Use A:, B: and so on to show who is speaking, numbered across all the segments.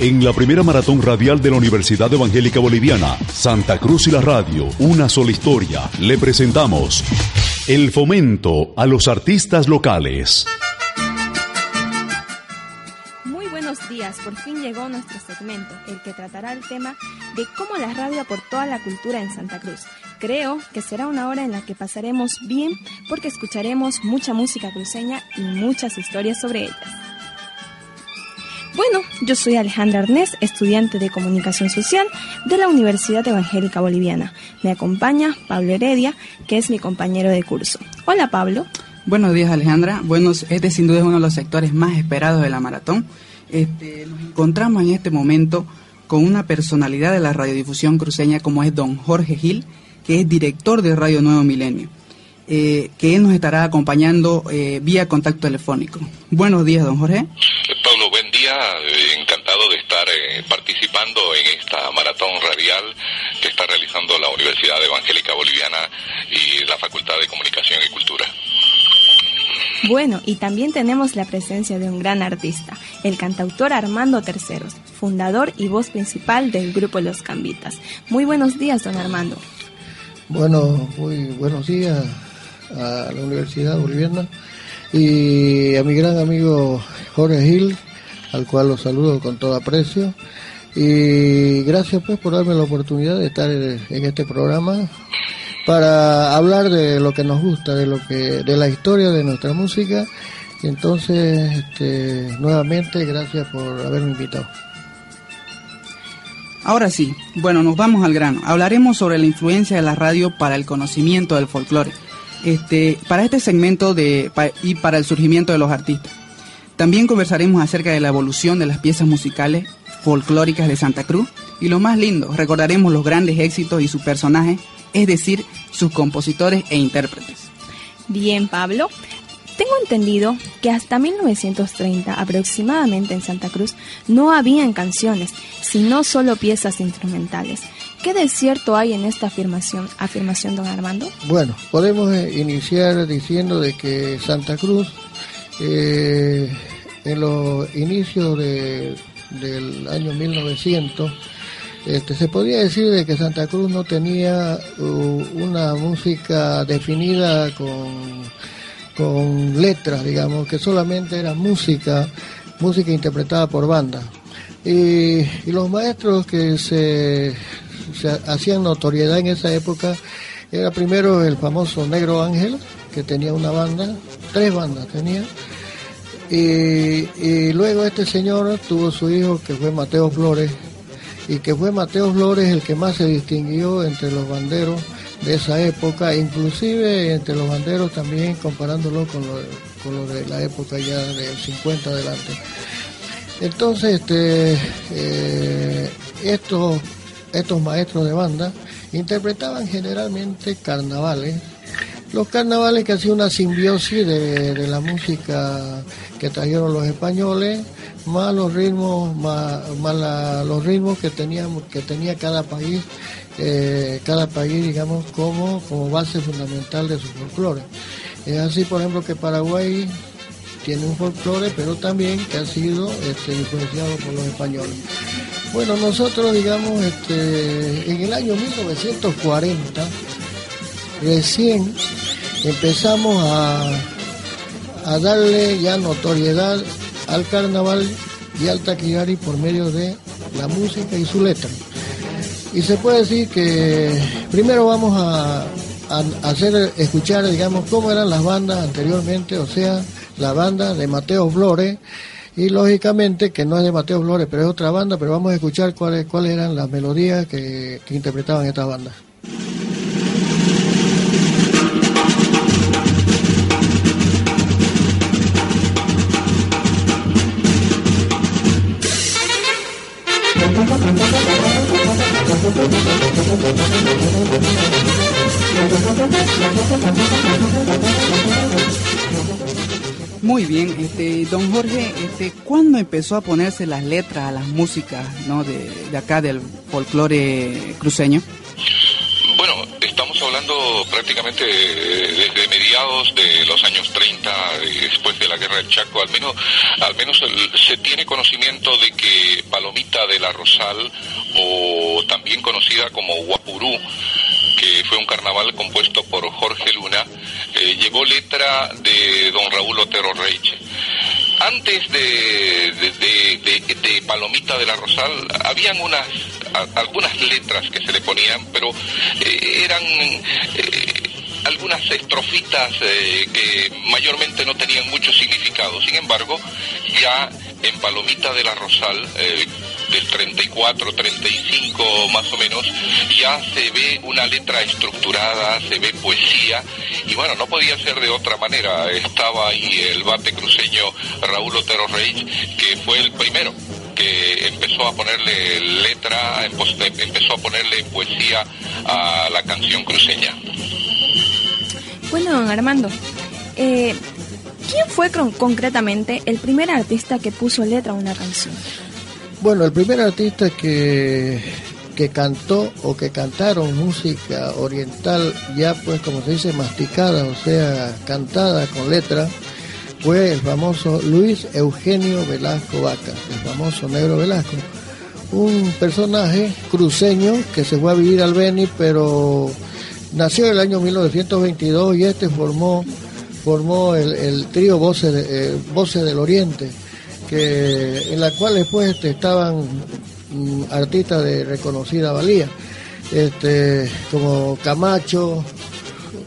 A: En la primera maratón radial de la Universidad Evangélica Boliviana, Santa Cruz y la Radio, una sola historia, le presentamos el fomento a los artistas locales.
B: Muy buenos días, por fin llegó nuestro segmento, el que tratará el tema de cómo la radio aportó a la cultura en Santa Cruz. Creo que será una hora en la que pasaremos bien porque escucharemos mucha música cruceña y muchas historias sobre ellas. Bueno, yo soy Alejandra Arnés, estudiante de Comunicación Social de la Universidad Evangélica Boliviana. Me acompaña Pablo Heredia, que es mi compañero de curso. Hola Pablo.
C: Buenos días Alejandra. Bueno, este sin duda es uno de los sectores más esperados de la maratón. Este, nos encontramos en este momento con una personalidad de la radiodifusión cruceña como es don Jorge Gil, que es director de Radio Nuevo Milenio, eh, que nos estará acompañando eh, vía contacto telefónico. Buenos días, don Jorge.
D: Participando en esta maratón radial que está realizando la Universidad Evangélica Boliviana y la Facultad de Comunicación y Cultura.
B: Bueno, y también tenemos la presencia de un gran artista, el cantautor Armando Terceros, fundador y voz principal del grupo Los Cambitas. Muy buenos días, don Armando.
E: Bueno, muy buenos días a la Universidad Boliviana y a mi gran amigo Jorge Gil, al cual los saludo con todo aprecio. Y gracias pues por darme la oportunidad de estar en este programa para hablar de lo que nos gusta, de lo que, de la historia de nuestra música. Entonces, este, nuevamente, gracias por haberme invitado.
C: Ahora sí, bueno, nos vamos al grano. Hablaremos sobre la influencia de la radio para el conocimiento del folclore. Este, para este segmento de, y para el surgimiento de los artistas. También conversaremos acerca de la evolución de las piezas musicales folclóricas de Santa Cruz y lo más lindo, recordaremos los grandes éxitos y sus personajes es decir, sus compositores e intérpretes.
B: Bien, Pablo. Tengo entendido que hasta 1930 aproximadamente en Santa Cruz no habían canciones, sino solo piezas instrumentales. ¿Qué de cierto hay en esta afirmación, afirmación don Armando?
E: Bueno, podemos eh, iniciar diciendo de que Santa Cruz, eh, en los inicios del año 1900, este, se podría decir de que Santa Cruz no tenía una música definida con, con letras, digamos, que solamente era música, música interpretada por banda. Y, los maestros que se, hacían notoriedad en esa época era primero el famoso Negro Ángel, que tenía una banda, tres bandas tenía, y, luego este señor tuvo su hijo que fue Mateo Flores, y que fue Mateo Flores el que más se distinguió entre los banderos de esa época, inclusive entre los banderos también comparándolo con lo, con lo de la época ya del 50 adelante. Entonces, este, eh, estos, estos maestros de banda interpretaban generalmente carnavales, los carnavales que hacían una simbiosis de, de la música que trajeron los españoles más los ritmos, más, los ritmos que teníamos, que tenía cada país, eh, cada país, digamos, como, como base fundamental de su folclore. Es así, por ejemplo, que Paraguay tiene un folclore, pero también que ha sido este, influenciado por los españoles. Bueno, nosotros, digamos, este, en el año 1940, recién empezamos a, a darle ya notoriedad al carnaval y al taquillari por medio de la música y su letra. Y se puede decir que primero vamos a, hacer escuchar, digamos, cómo eran las bandas anteriormente, o sea, la banda de Mateo Flores, y lógicamente que no es de Mateo Flores, pero es otra banda, pero vamos a escuchar cuáles cuáles eran las melodías que, que interpretaban estas bandas.
C: Muy bien, este, don Jorge, este, ¿cuándo empezó a ponerse las letras a las músicas ¿no? de, de acá del folclore cruceño?
D: Bueno, estamos hablando prácticamente desde mediados de los años 30, después de la guerra del Chaco, al menos, al menos se tiene conocimiento de que Palomita de la Rosal, o también conocida como Guapurú, que fue un carnaval compuesto por Jorge Eh, llevó letra de don Raúl Otero Reiche. Antes de, de, Palomita de la Rosal, habían unas algunas letras que se le ponían, pero eh, eran eh, algunas estrofitas que mayormente no tenían mucho significado. Sin embargo, ya en Palomita de la Rosal, del 34, 35 más o menos, ya se ve una letra estructurada, se ve poesía, y bueno, no podía ser de otra manera. Estaba ahí el bate cruceño Raúl Otero Reich, que fue el primero que empezó a ponerle letra, empezó a ponerle poesía a la canción cruceña.
B: Bueno, don Armando, eh, ¿quién fue concretamente el primer artista que puso letra a una canción?
E: Bueno, el primer artista que, que cantó o que cantaron música oriental ya pues como se dice masticada, o sea, cantada con letra, fue el famoso Luis Eugenio Velasco Vaca, el famoso negro Velasco. Un personaje cruceño que se fue a vivir al Beni, pero nació en el año 1922 y este formó, formó el, trío Voces, eh, Voces del Oriente en la cual después este, estaban mm, artistas de reconocida valía, este, como Camacho,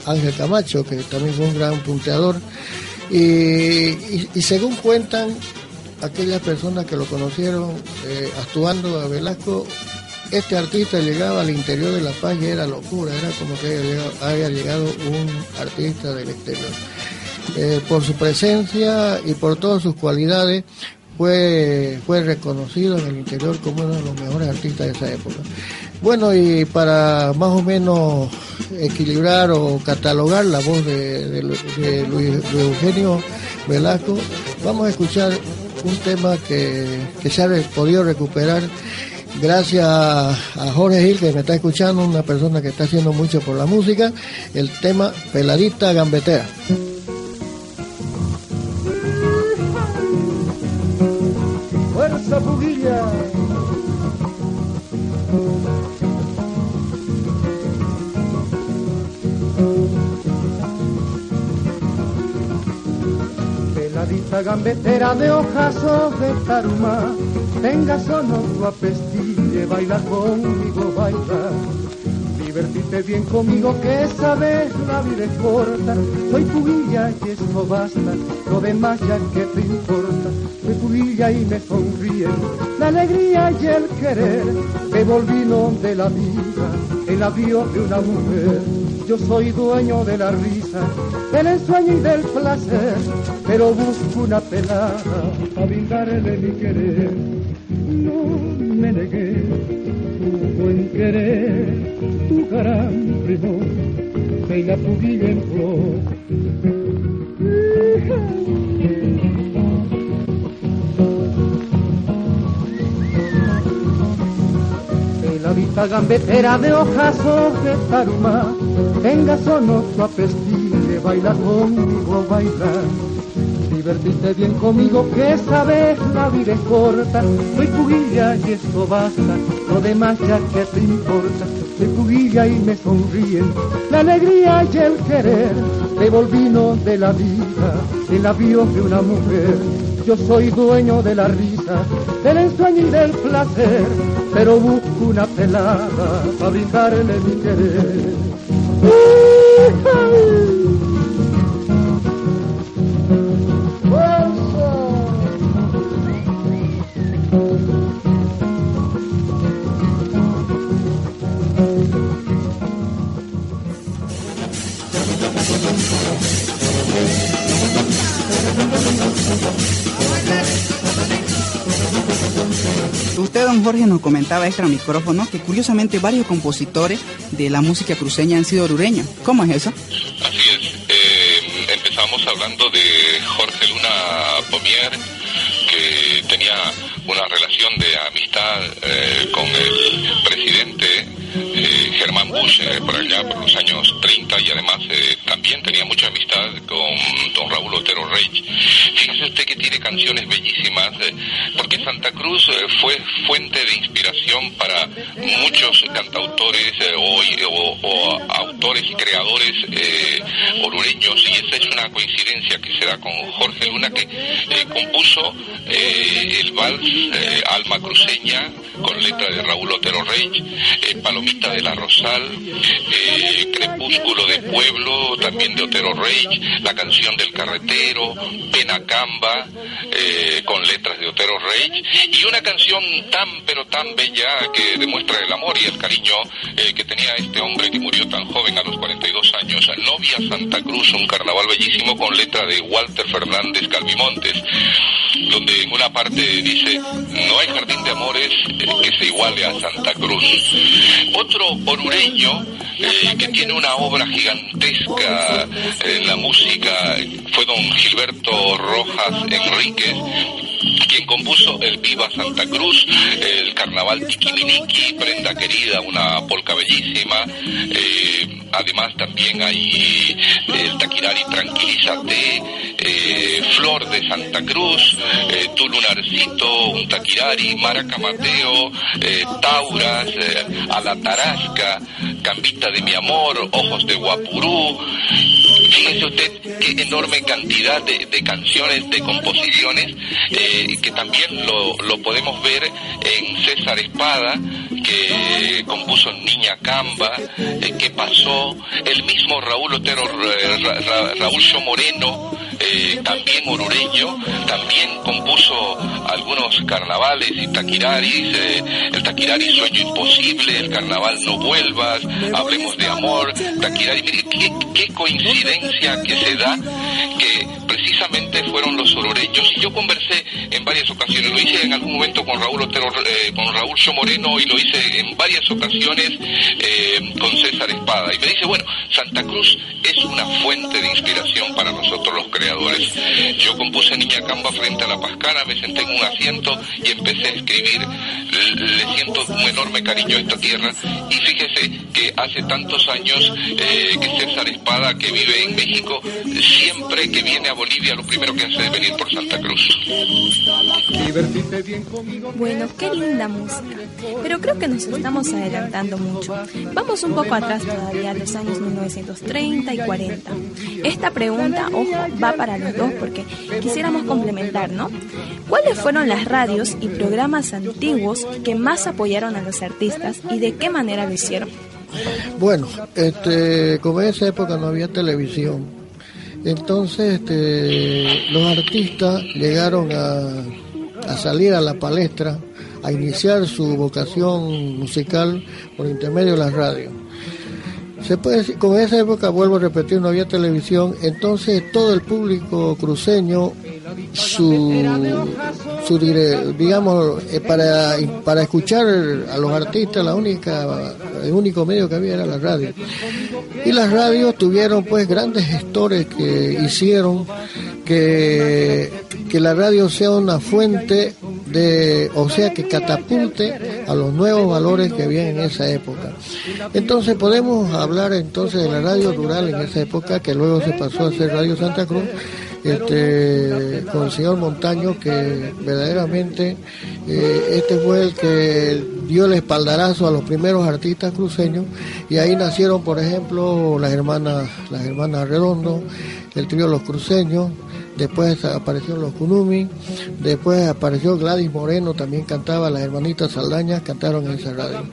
E: Ángel Camacho, que también fue un gran punteador, y, según cuentan aquellas personas que lo conocieron eh, actuando a Velasco, este artista llegaba al interior de La Paz y era locura, era como que haya llegado, un artista del exterior. Eh, por su presencia y por todas sus cualidades, fue, fue reconocido en el interior como uno de los mejores artistas de esa época. Bueno, y para más o menos equilibrar o catalogar la voz de, Luis, Eugenio Velasco, vamos a escuchar un tema que, que se ha podido recuperar gracias a Jorge Gil, que me está escuchando, una persona que está haciendo mucho por la música, el tema Peladita Gambetera.
F: Gambetera de ojazos de taruma, tenga sono apestille, baila conmigo, baila divertite bien conmigo que esa vez la vida es corta. Soy pubilla y esto basta, lo demás ya que te importa. Soy pubilla y me sonríe la alegría y el querer. Me volví de la vida, el avión de una mujer. Yo soy dueño de la risa, del ensueño y del placer, pero busco una pelada para brindarle mi querer. No me negué tu buen querer tu gran primor, de la pubilla en flor. Vista gambetera de ojazos de taruma, tenga sono su apestille, baila conmigo, baila divertiste bien conmigo, que esa vez la vida es corta. Soy pugilla y esto basta, lo demás ya que te importa. Soy pugilla y me sonríen la alegría y el querer. Devolvino de la vida, el avión de una mujer. Yo soy dueño de la risa, del ensueño y del placer, pero busco una pelada para brindarle mi querer.
C: Usted, Jorge, nos comentaba extra micrófono que curiosamente varios compositores de la música cruceña han sido orureños. ¿Cómo es eso?
D: Así es. Eh, empezamos hablando de Jorge Luna Pomier, que tenía una relación de amistad eh, con el presidente eh, Germán Bush por allá por los años 30 y además también tenía mucha amistad con don Raúl Otero Reich. Fíjese usted que tiene canciones bellísimas, Santa Cruz fue fuente de inspiración para muchos cantautores o, o, autores y creadores orureños. Y esa es una coincidencia que se da con Jorge Luna que compuso el vals Alma Cruceña con letra de Raúl Otero Reich, Palomita de la Rosal, Crepúsculo de Pueblo también de Otero Reich, la canción del carretero, Penacamba con letras de Otero Reich y una canción tan pero tan bella que demuestra el amor y el cariño que tenía este hombre que murió tan joven a los 42 años, Novia Santa Cruz, un carnaval bellísimo con letra de Walter Fernández Calvimontes, donde en una parte dice, no hay jardín de amores que se iguale a Santa Cruz. Otro orureño eh, que tiene una obra gigantesca en la música fue don Gilberto Rojas Enríquez, compuso el Viva Santa Cruz, el Carnaval Tiquiminiqui, Prenda Querida, una polca bellísima, eh, además también hay el Taquirari Tranquilízate, eh, Flor de Santa Cruz, eh, Tu Lunarcito, un Taquirari, Maraca Mateo, eh, Tauras, eh, A la Tarasca, Cambita de mi amor, Ojos de Guapurú. Fíjese usted qué enorme cantidad de, de canciones, de composiciones, eh, también lo, lo podemos ver en César Espada, que compuso Niña Camba, eh, que pasó, el mismo Raúl Otero, eh, Ra, Ra, Raúl Moreno, eh, también orureño, también compuso algunos carnavales y taquiraris, el taquirari Sueño Imposible, el carnaval No Vuelvas, Hablemos de Amor, taquirari, mire, qué, qué coincidencia que se da que precisamente fueron los orureños y yo conversé en varias ocasiones, lo hice en algún momento con Raúl Otero, eh, con Raúl Show Moreno y lo hice en varias ocasiones eh, con César Espada y me dice, bueno, Santa Cruz es una fuente de inspiración para nosotros los creadores. Yo compuse Niña Camba frente a la Pascana, me senté en un asiento y empecé a escribir. Le siento un enorme cariño a esta tierra y fíjese que hace tantos años eh, que César Espada, que vive en México, siempre que viene a Bolivia lo primero que hace es venir por Santa Cruz.
B: Bueno, qué linda música. Pero creo que nos estamos adelantando mucho. Vamos un poco atrás todavía a los años 1930 y 40. Esta pregunta, ojo, va para los dos porque quisiéramos complementar, ¿no? ¿Cuáles fueron las radios y programas antiguos que más apoyaron a los artistas y de qué manera lo hicieron?
E: Bueno, este, como en esa época no había televisión, entonces este, los artistas llegaron a, salir a la palestra, a iniciar su vocación musical por intermedio de las radios. Se puede decir, con esa época, vuelvo a repetir, no había televisión, entonces todo el público cruceño, digamos, eh, para, para escuchar a los artistas, la única, el único medio que había era la radio. Y las radios tuvieron pues grandes gestores que hicieron que, que la radio sea una fuente de, o sea, que catapulte a los nuevos valores que había en esa época. Entonces podemos hablar entonces de la radio rural en esa época, que luego se pasó a ser Radio Santa Cruz, este, con el señor Montaño, que verdaderamente eh, este fue el que dio el espaldarazo a los primeros artistas cruceños, y ahí nacieron, por ejemplo, las hermanas, las hermanas Redondo, el trío Los Cruceños, después apareció Los Kunumi, después apareció Gladys Moreno, también cantaba, las hermanitas Saldañas cantaron en esa radio.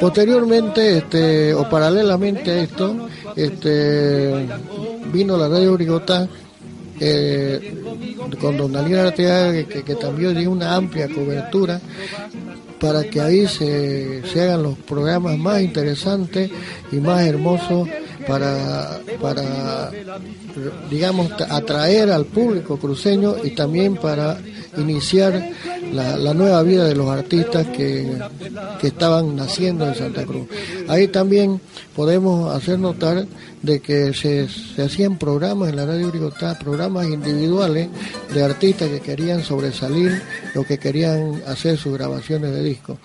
E: Posteriormente, este, o paralelamente a esto, este, vino la radio Brigotá, eh, con don Daniel Arteaga, que también dio una amplia cobertura para que ahí se, se hagan los programas más interesantes y más hermosos para, para digamos, atraer al público cruceño y también para iniciar la, nueva vida de los artistas que, que estaban naciendo en Santa Cruz. Ahí también podemos hacer notar de que se, se hacían programas en la radio Brigotá, programas individuales de artistas que querían sobresalir o que querían hacer sus grabaciones de disco.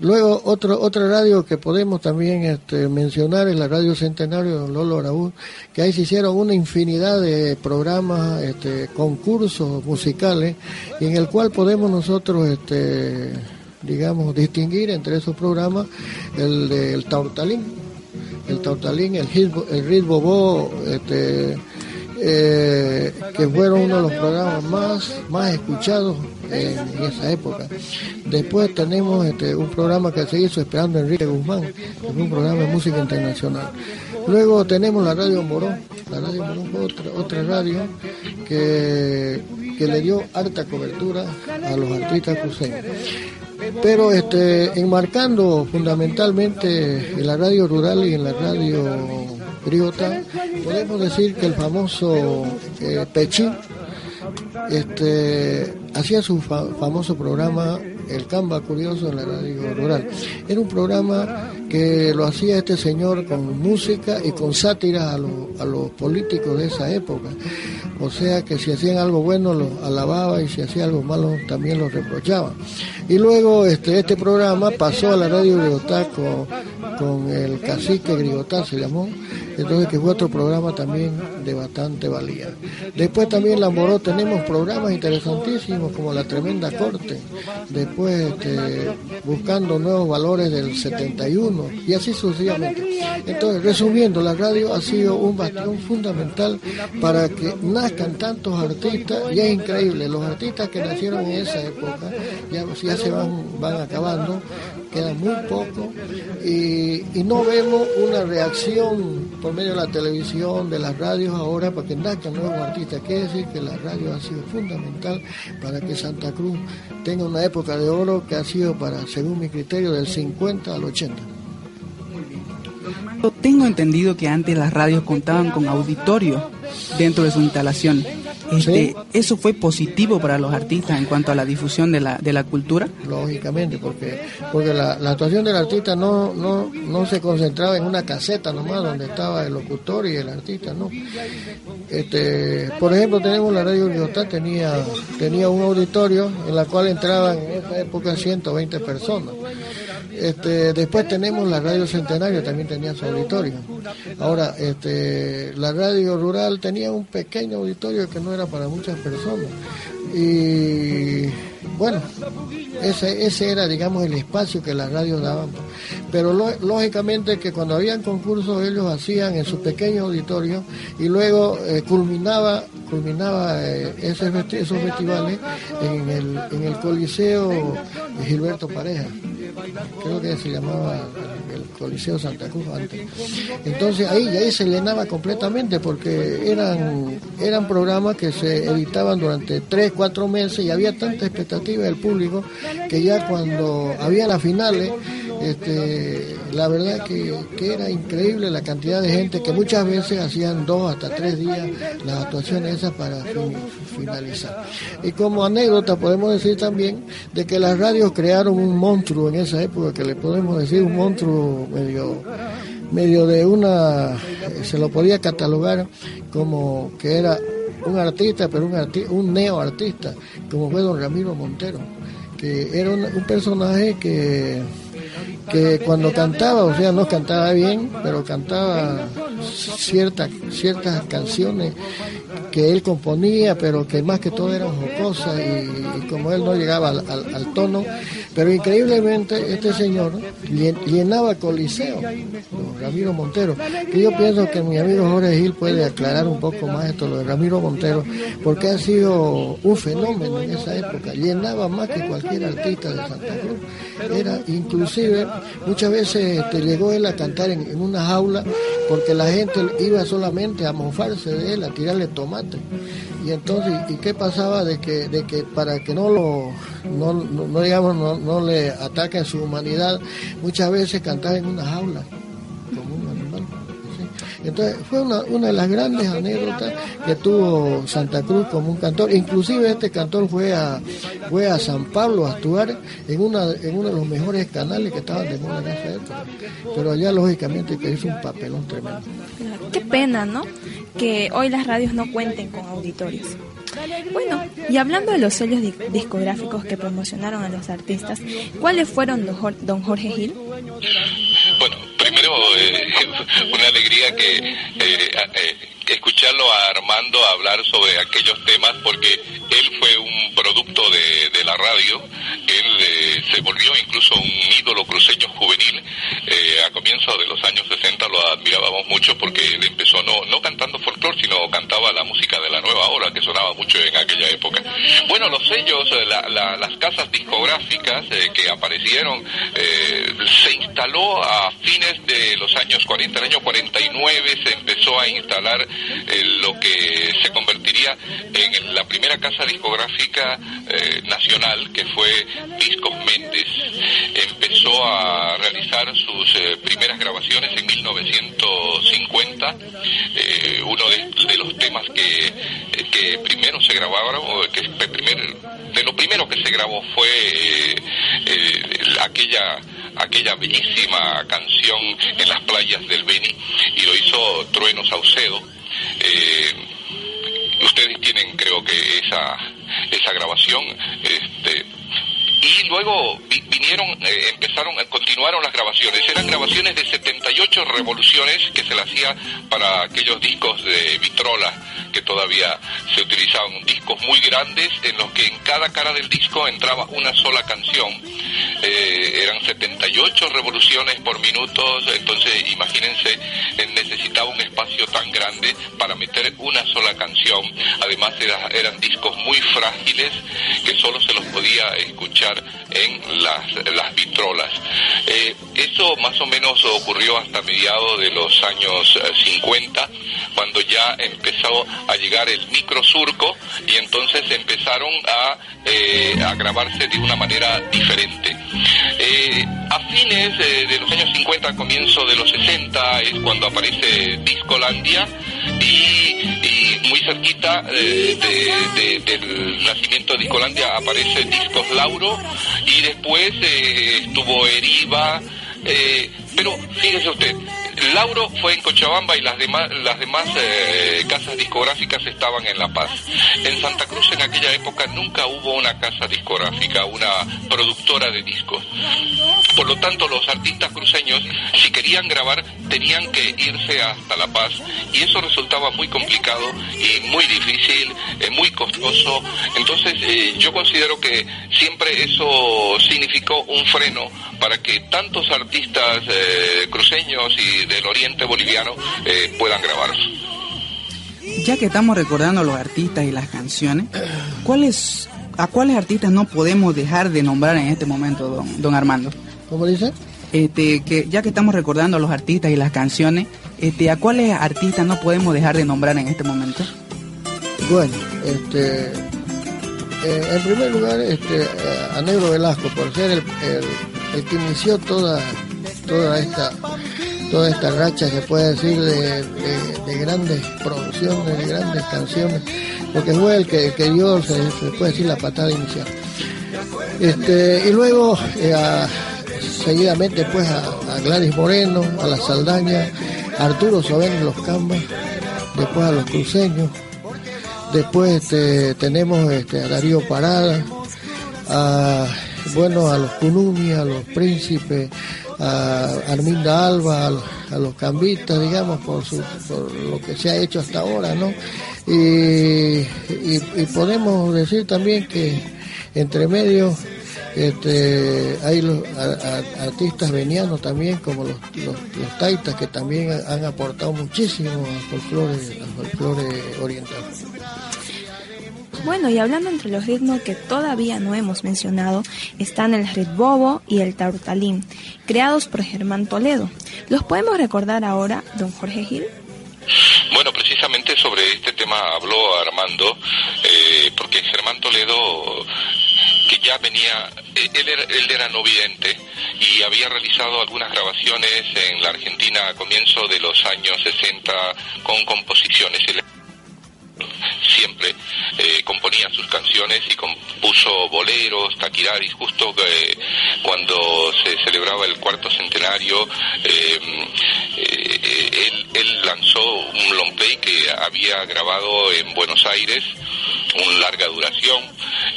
E: Luego, otro, otra radio que podemos también este, mencionar es la Radio Centenario de Don Lolo Araúz, que ahí se hicieron una infinidad de programas, este, concursos musicales, en el cual podemos nosotros, este, digamos, distinguir entre esos programas el del Taurtalín, el Taurtalín, el, el Ritmo este, eh, que fueron uno de los programas más, más escuchados en, esa época. Después tenemos este, un programa que se hizo Esperando Enrique Guzmán, que es un programa de música internacional. Luego tenemos la Radio Morón, la Radio Morón fue otra, otra radio que, que le dio harta cobertura a los artistas cruceños pero este, enmarcando fundamentalmente en la radio rural y en la radio griota, podemos decir que el famoso eh, Pechín este, hacía su famoso programa El Camba Curioso en la radio rural. Era un programa que lo hacía este señor con música y con sátira a, a los políticos de esa época. O sea que si hacían algo bueno lo alababa y si hacía algo malo también lo reprochaba. Y luego este, este programa pasó a la radio Grigotá con, el cacique Grigotá, se llamó, entonces que fue otro programa también de bastante valía. Después también la Moró tenemos programas interesantísimos como La Tremenda Corte, después este, buscando nuevos valores del 71 y así sucesivamente. Entonces, resumiendo, la radio ha sido un bastión fundamental para que nazcan tantos artistas y es increíble, los artistas que nacieron en esa época ya, ya se van, van acabando, queda muy poco y, no vemos una reacción por medio de la televisión, de las radios ahora para que nazcan nuevos artistas. Quiere decir que la radio ha sido fundamental para que Santa Cruz tenga una época de oro que ha sido para, según mi criterio, del 50 al 80.
C: Tengo entendido que antes las radios contaban con auditorio dentro de su instalación. Este, ¿Eso fue positivo para los artistas en cuanto a la difusión de la, de la cultura?
E: Lógicamente, porque, porque la, actuación del artista no, no, no se concentraba en una caseta nomás donde estaba el locutor y el artista, no. Este, por ejemplo, tenemos la radio Libertad, tenía, tenía un auditorio en la cual entraban en esa época 120 personas. Este, después tenemos la radio Centenario, también tenía su auditorio. Ahora, este, la radio rural tenía un pequeño auditorio que no era para muchas personas. Y bueno, ese, era, digamos, el espacio que las radios daban. Pero lógicamente que cuando habían concursos ellos hacían en su pequeño auditorio y luego eh, culminaba, culminaba eh, esos, festivales en el, en el Coliseo Gilberto Pareja creo que se llamaba el Coliseo Santa Cruz antes. Entonces ahí, ahí se llenaba completamente porque eran, eran programas que se editaban durante tres, cuatro meses y había tanta expectativa del público que ya cuando había las finales este, la verdad que, era increíble la cantidad de gente que muchas veces hacían dos hasta tres días las actuaciones esas para finalizar. Y como anécdota podemos decir también de que las radios crearon un monstruo en esa época, que le podemos decir un monstruo medio medio de una, se lo podía catalogar como que era un artista, pero un, arti un neoartista, como fue don Ramiro Montero, que era un personaje que que cuando cantaba, o sea, no cantaba bien, pero cantaba ciertas ciertas canciones que él componía, pero que más que todo eran jocosas y, como él no llegaba al, tono, pero increíblemente este señor llenaba Coliseo, Ramiro Montero, que yo pienso que mi amigo Jorge Gil puede aclarar un poco más esto, lo de Ramiro Montero, porque ha sido un fenómeno en esa época, llenaba más que cualquier artista de Santa Cruz, era inclusive Muchas veces te llegó él a cantar en, una jaula porque la gente iba solamente a mofarse de él, a tirarle tomate. Y entonces, ¿y qué pasaba de que, de que para que no lo, no, no, digamos, no, no le ataquen su humanidad, muchas veces cantaba en una jaula. Entonces fue una, una de las grandes anécdotas que tuvo Santa Cruz como un cantor. Inclusive este cantor fue a, fue a San Pablo a actuar en, una, en uno de los mejores canales que estaban de moda en esa época. Pero allá lógicamente que hizo un papelón tremendo.
B: Qué pena, ¿no? Que hoy las radios no cuenten con auditorios. Bueno, y hablando de los sellos discográficos que promocionaron a los artistas, ¿cuáles fueron don Jorge Gil?
D: Bueno, primero eh, una alegría que eh, eh, escucharlo a Armando hablar sobre aquellos temas porque él fue un producto de, la radio, él se volvió incluso un ídolo cruceño juvenil, a comienzos de los años 60 lo admirábamos mucho porque él empezó no, no cantando sino cantaba la música de la nueva hora que sonaba mucho en aquella época. Bueno, los sellos, las casas discográficas que aparecieron, se instaló a fines de los años 40, el año 49 se empezó a instalar eh, lo que se convertiría en la primera casa discográfica eh, nacional, que fue Discos Méndez. A realizar sus eh, primeras grabaciones en 1950. uno de, los temas que, que primero se grabaron, que primer, de lo primero que se grabó fue aquella aquella bellísima canción en las playas del Beni y lo hizo Trueno Saucedo. Eh, ustedes tienen creo que esa, esa grabación. Este, y luego eh, empezaron, continuaron las grabaciones. Eran grabaciones de 78 revoluciones que se le hacía para aquellos discos de vitrola que todavía se utilizaban. Discos muy grandes en los que en cada cara del disco entraba una sola canción. Eh, eran 78 revoluciones por minuto, entonces imagínense, eh, necesitaba un espacio tan grande para meter una sola canción. Además eran discos muy frágiles que solo se los podía escuchar en las, las vitrolas. Eh, eso más o menos ocurrió hasta mediados de los años 50, cuando ya empezó a llegar el microsurco y entonces empezaron a, a grabarse de una manera diferente. Eh, a fines de los años 50, comienzo de los 60, es cuando aparece Discolandia y, muy cerquita eh, del nacimiento de Discolandia aparece Discos Lauro y después eh, estuvo Eriva, pero fíjese usted, Lauro fue en Cochabamba y las demás, las demás eh, casas discográficas estaban en La Paz. En Santa Cruz en aquella época nunca hubo una casa discográfica, una productora de discos. Por lo tanto, los artistas cruceños, si querían grabar, tenían que irse hasta La Paz y eso resultaba muy complicado y muy difícil, eh, muy costoso. Entonces, eh, yo considero que siempre eso significó un freno para que tantos artistas cruceños y del oriente boliviano eh, puedan grabar.
C: Ya que estamos recordando a los artistas y las canciones, ¿cuáles, ¿a cuáles artistas no podemos dejar de nombrar en este momento, don, don Armando?
E: ¿Cómo dice?
C: Este, que ya que estamos recordando a los artistas y las canciones, este, ¿a cuáles artistas no podemos dejar de nombrar en este momento?
E: Bueno, este, eh, en primer lugar, este, a Negro Velasco, por ser el, que inició toda, toda esta toda esta racha, se puede decir, de, grandes producciones, de grandes canciones, porque fue el que, que dio, se, puede decir, la patada inicial. Este, y luego, eh, seguidamente, pues, a, Gladys Moreno, a la Saldaña, a Arturo Sobén los Cambas, después a los cruceños, después este, tenemos este, a Darío Parada, a, bueno, a los Cunumi, a los Príncipes, a Arminda Alba, a, los cambistas, digamos, por, su, por lo que se ha hecho hasta ahora, ¿no? Y, podemos decir también que entre medio este, hay los artistas venianos también, como los, los, taitas, que también han aportado muchísimo al folclore, al folclore oriental.
B: Bueno, y hablando entre los ritmos que todavía no hemos mencionado, están el bobo y el tartalín, creados por Germán Toledo. ¿Los podemos recordar ahora, don Jorge Gil?
D: Bueno, precisamente sobre este tema habló Armando, eh, porque Germán Toledo, que ya venía, eh, él era, él era no vidente, y había realizado algunas grabaciones en la Argentina a comienzo de los años 60 con composiciones. Siempre eh, componía sus canciones y compuso boleros, taquiradis, justo que cuando se celebraba el cuarto centenario, eh, eh, él, él, lanzó un long play que había grabado en Buenos Aires, un larga duración,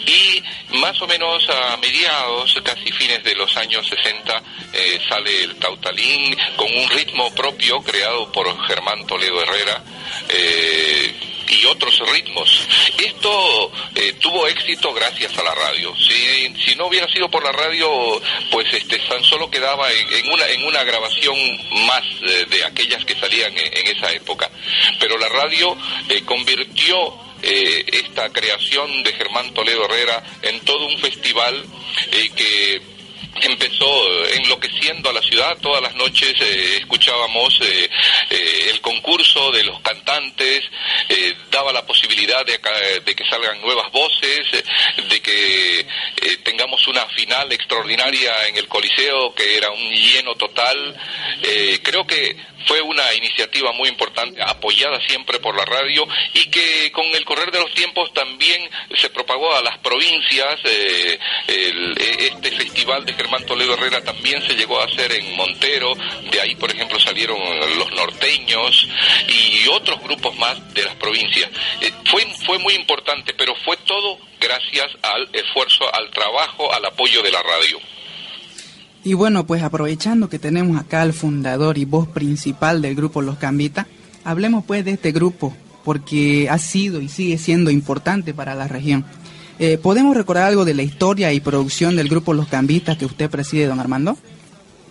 D: y más o menos a mediados, casi fines de los años 60, sale el Tautalín con un ritmo propio creado por Germán Toledo Herrera y otros ritmos. Esto eh, tuvo éxito gracias a la radio. Si, si no hubiera sido por la radio, pues este tan solo quedaba en, una en una grabación más eh, de aquellas que salían en, esa época. Pero la radio eh, convirtió esta creación de Germán Toledo Herrera en todo un festival que empezó enloqueciendo a la ciudad. Todas las noches eh, escuchábamos eh, eh, el concurso de los cantantes, la posibilidad de, de, que salgan nuevas voces, de que tengamos una final extraordinaria en el Coliseo, que era un lleno total. creo que fue una iniciativa muy importante, apoyada siempre por la radio y que con el correr de los tiempos también se propagó a las provincias. Eh, e, este festival de Germán Toledo Herrera también se llegó a hacer en Montero, de ahí por ejemplo salieron los norteños y otros grupos más de las provincias. Eh, fue, fue muy importante, pero fue todo gracias al esfuerzo, al trabajo, al apoyo de la radio.
C: Y bueno, pues aprovechando que tenemos acá al fundador y voz principal del grupo Los Cambita, hablemos pues de este grupo, porque ha sido y sigue siendo importante para la región. Eh, ¿Podemos recordar algo de la historia y producción del grupo Los Cambitas que usted preside, don Armando?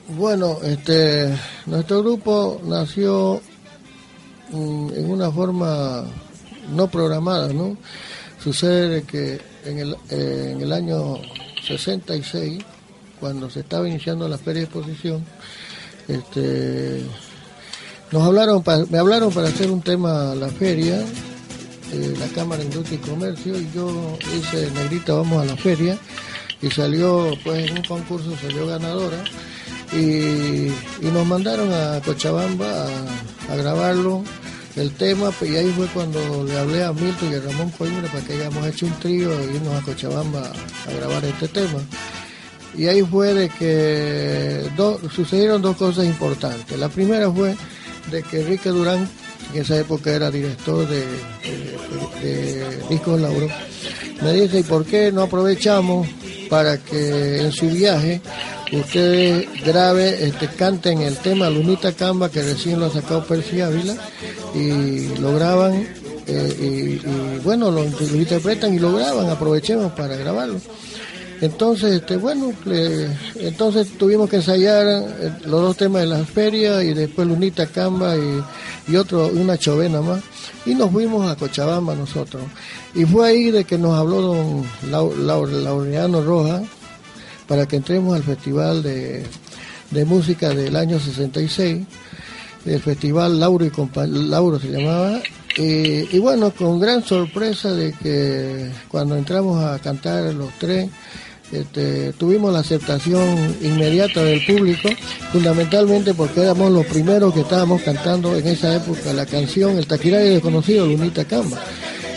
E: Bueno, este, nuestro grupo nació mm, en una forma no programada, ¿no? Sucede que en el, eh, en el año 66 cuando se estaba iniciando la feria de exposición, este, nos hablaron, me hablaron para hacer un tema a la feria, eh, la Cámara de Industria y Comercio, y yo hice Negrita, vamos a la feria, y salió, pues en un concurso salió ganadora, y, nos mandaron a Cochabamba a, grabarlo, el tema, y ahí fue cuando le hablé a Milton y a Ramón Coimbra para que hayamos hecho un trío e irnos a Cochabamba a grabar este tema y ahí fue de que sucedieron dos cosas importantes. La primera fue de que Enrique Durán, en esa época era director de, Discos Lauro, me dice, ¿y por qué no aprovechamos para que en su viaje ustedes grabe, este, canten el tema Lunita Camba, que recién lo ha sacado Percy Ávila, y lo graban, eh, y, bueno, lo interpretan y lo graban, aprovechemos para grabarlo. Entonces, este, bueno, entonces tuvimos que ensayar eh, los dos temas de la feria y después Lunita Camba y, otro, una chovena más. Y nos fuimos a Cochabamba nosotros. Y fue ahí de que nos habló don Laureano Roja para que entremos al Festival de, Música del año 66, el Festival Lauro y Lauro se llamaba, y, bueno, con gran sorpresa de que cuando entramos a cantar los tres, este, tuvimos la aceptación inmediata del público, fundamentalmente porque éramos los primeros que estábamos cantando en esa época la canción El Taquirario Desconocido, Lunita Camba.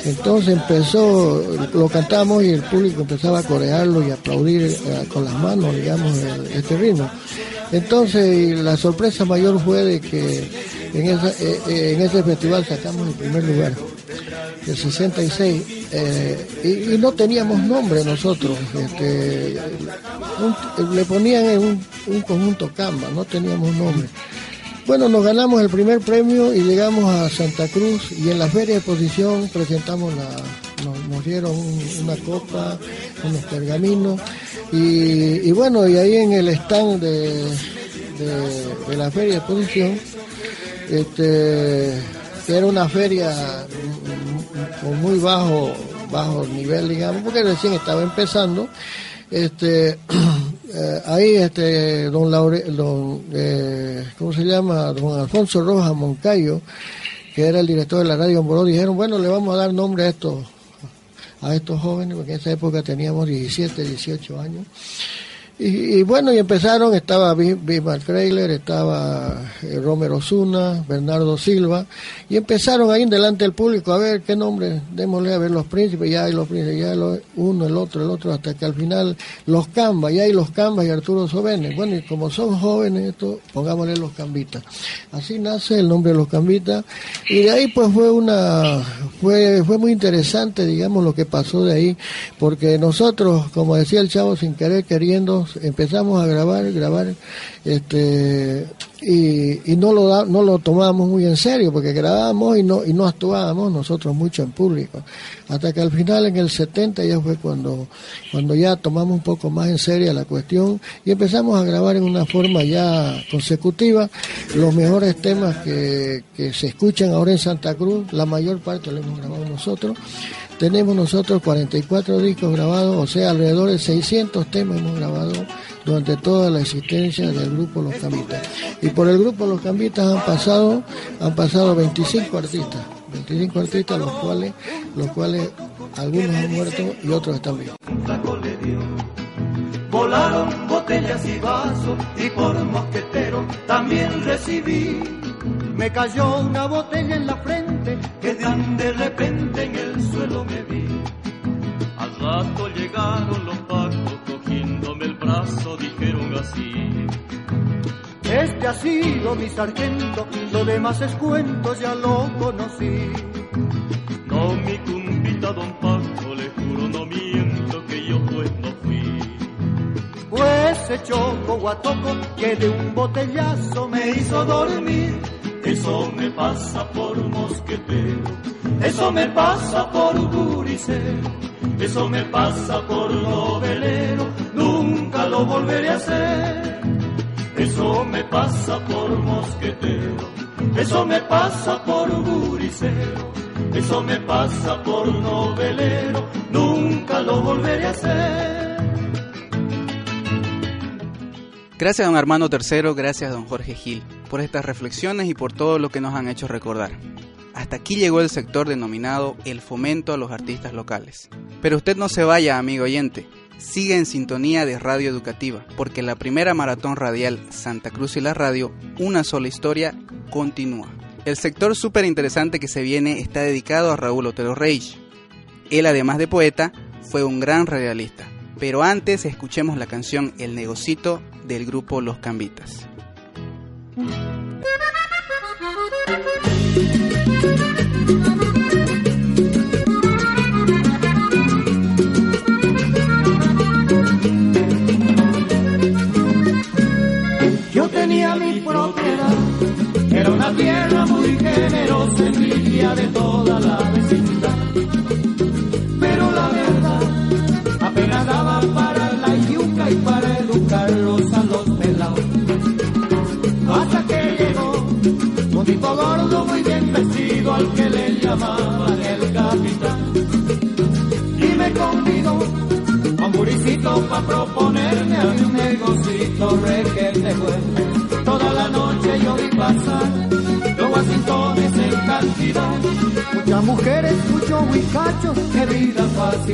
E: Entonces empezó, lo cantamos y el público empezaba a corearlo y aplaudir eh, con las manos, digamos, este ritmo. Entonces la sorpresa mayor fue de que eh, eh, en ese festival sacamos el primer lugar el 66, eh, y, no teníamos nombre nosotros, este, le ponían en un, conjunto Camba, no teníamos nombre. Bueno, nos ganamos el primer premio y llegamos a Santa Cruz y en la feria de exposición presentamos la, nos, dieron una copa, unos pergaminos y, bueno, y ahí en el stand de, de, la feria de exposición, este, era una feria con muy bajo bajo nivel, digamos, porque recién estaba empezando. Este, eh, ahí este don Laure, don, eh, ¿cómo se llama? Don Alfonso Rojas Moncayo, que era el director de la radio Moró, dijeron, bueno, le vamos a dar nombre a estos a estos jóvenes, porque en esa época teníamos 17, 18 años. Y, bueno, y empezaron, estaba Bismarck Kreiler, estaba eh, Romero Zuna, Bernardo Silva, y empezaron ahí delante del público a ver qué nombre, démosle a ver los príncipes, ya hay los príncipes, ya hay uno, el otro, el otro, hasta que al final los Cambas, ya hay los Cambas y Arturo Sobenes. Bueno, y como son jóvenes, esto, pongámosle los Cambitas. Así nace el nombre de los Cambitas, y de ahí pues fue una, fue, fue muy interesante, digamos, lo que pasó de ahí, porque nosotros, como decía el chavo, sin querer, queriendo, empezamos a grabar, grabar, este, y, y no lo no lo tomábamos muy en serio, porque grabábamos y no, y no actuábamos nosotros mucho en público. Hasta que al final, en el 70, ya fue cuando, cuando ya tomamos un poco más en serio la cuestión y empezamos a grabar en una forma ya consecutiva los mejores temas que, que se escuchan ahora en Santa Cruz, la mayor parte lo hemos grabado nosotros tenemos nosotros 44 discos grabados, o sea, alrededor de 600 temas hemos grabado durante toda la existencia del grupo Los Cambitas. Y por el grupo Los Cambitas han pasado, han pasado 25 artistas, 25 artistas los cuales, los cuales algunos han muerto y otros están vivos.
G: Volaron botellas y vasos y por mosquetero también recibí me cayó una botella en la frente, que tan de repente en el suelo me vi. Al rato llegaron los pacos, cogiéndome el brazo, dijeron así. Este ha sido mi sargento, lo demás es cuento, ya lo conocí. No, mi cumpita don Paco, le juro, no miento que yo pues no fui. Pues echó guatoco que de un botellazo me hizo dormir eso me pasa por mosquetero, eso me pasa por guricero, eso me pasa por novelero, nunca lo volveré a hacer. Eso me pasa por mosquetero, eso me pasa por guricero, eso me pasa por novelero, nunca lo volveré a hacer.
C: Gracias, don Armando Tercero, gracias, don Jorge Gil por estas reflexiones y por todo lo que nos han hecho recordar. Hasta aquí llegó el sector denominado el fomento a los artistas locales. Pero usted no se vaya, amigo oyente. Sigue en sintonía de Radio Educativa, porque la primera maratón radial Santa Cruz y la Radio, una sola historia, continúa. El sector súper interesante que se viene está dedicado a Raúl Otero Reich. Él, además de poeta, fue un gran radialista. Pero antes escuchemos la canción El Negocito del grupo Los Cambitas.
G: Thank you.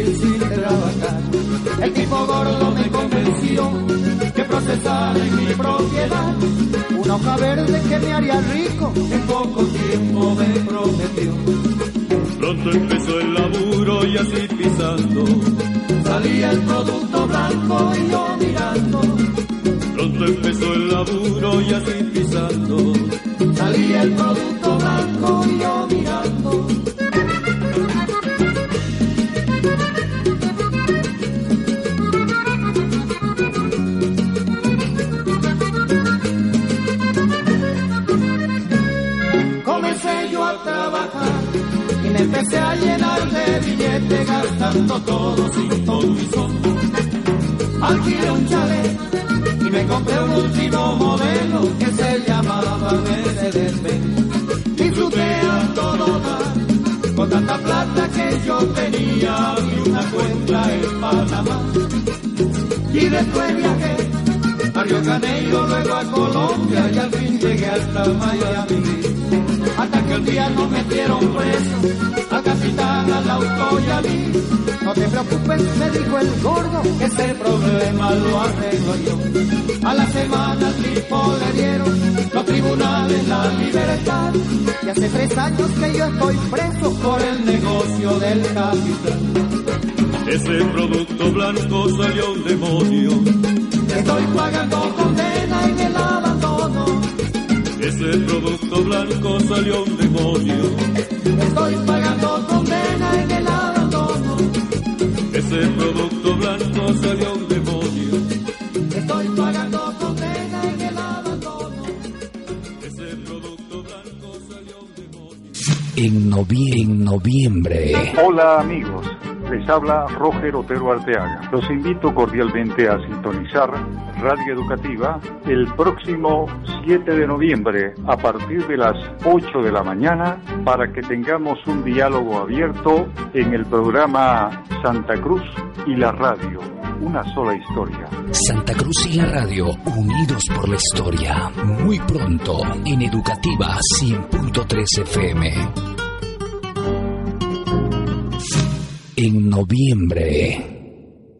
G: Sin trabajar. El tipo gordo me convenció que procesara en mi propiedad una hoja verde que me haría rico, en poco tiempo me prometió. Pronto empezó el laburo y así pisando, salía el producto blanco y yo mirando. Pronto empezó el laburo y así pisando, salía el producto blanco y yo billetes gastando todo sin son. Alquilé un chalet y me compré un último modelo que se llamaba Mercedes-Benz. Disfruté a todo dar con tanta plata que yo tenía y una cuenta en Panamá. Y después viajé a Río Janeiro, luego a Colombia y al fin llegué hasta Miami. Hasta que un día nos metieron preso, al capitán, al auto y a mí. No te preocupes, me dijo el gordo, que ese problema lo arreglo yo. A la semana al tipo le dieron los tribunales la libertad. Y hace tres años que yo estoy preso por el negocio del capital.
H: Ese producto blanco salió un demonio.
G: Estoy pagando condena en el abandono.
H: Ese producto blanco salió un demonio.
G: Estoy pagando condena en el abandono.
H: Ese producto blanco salió un demonio.
G: Estoy pagando condena en el abandono.
H: Ese producto blanco salió un demonio.
I: En, novie- en noviembre.
J: Hola amigos, les habla Roger Otero Arteaga. Los invito cordialmente a sintonizar Radio Educativa el próximo 7 de noviembre a partir de las 8 de la mañana para que tengamos un diálogo abierto en el programa Santa Cruz y la radio, una sola historia.
I: Santa Cruz y la radio, unidos por la historia. Muy pronto en Educativa 100.3 FM. En noviembre.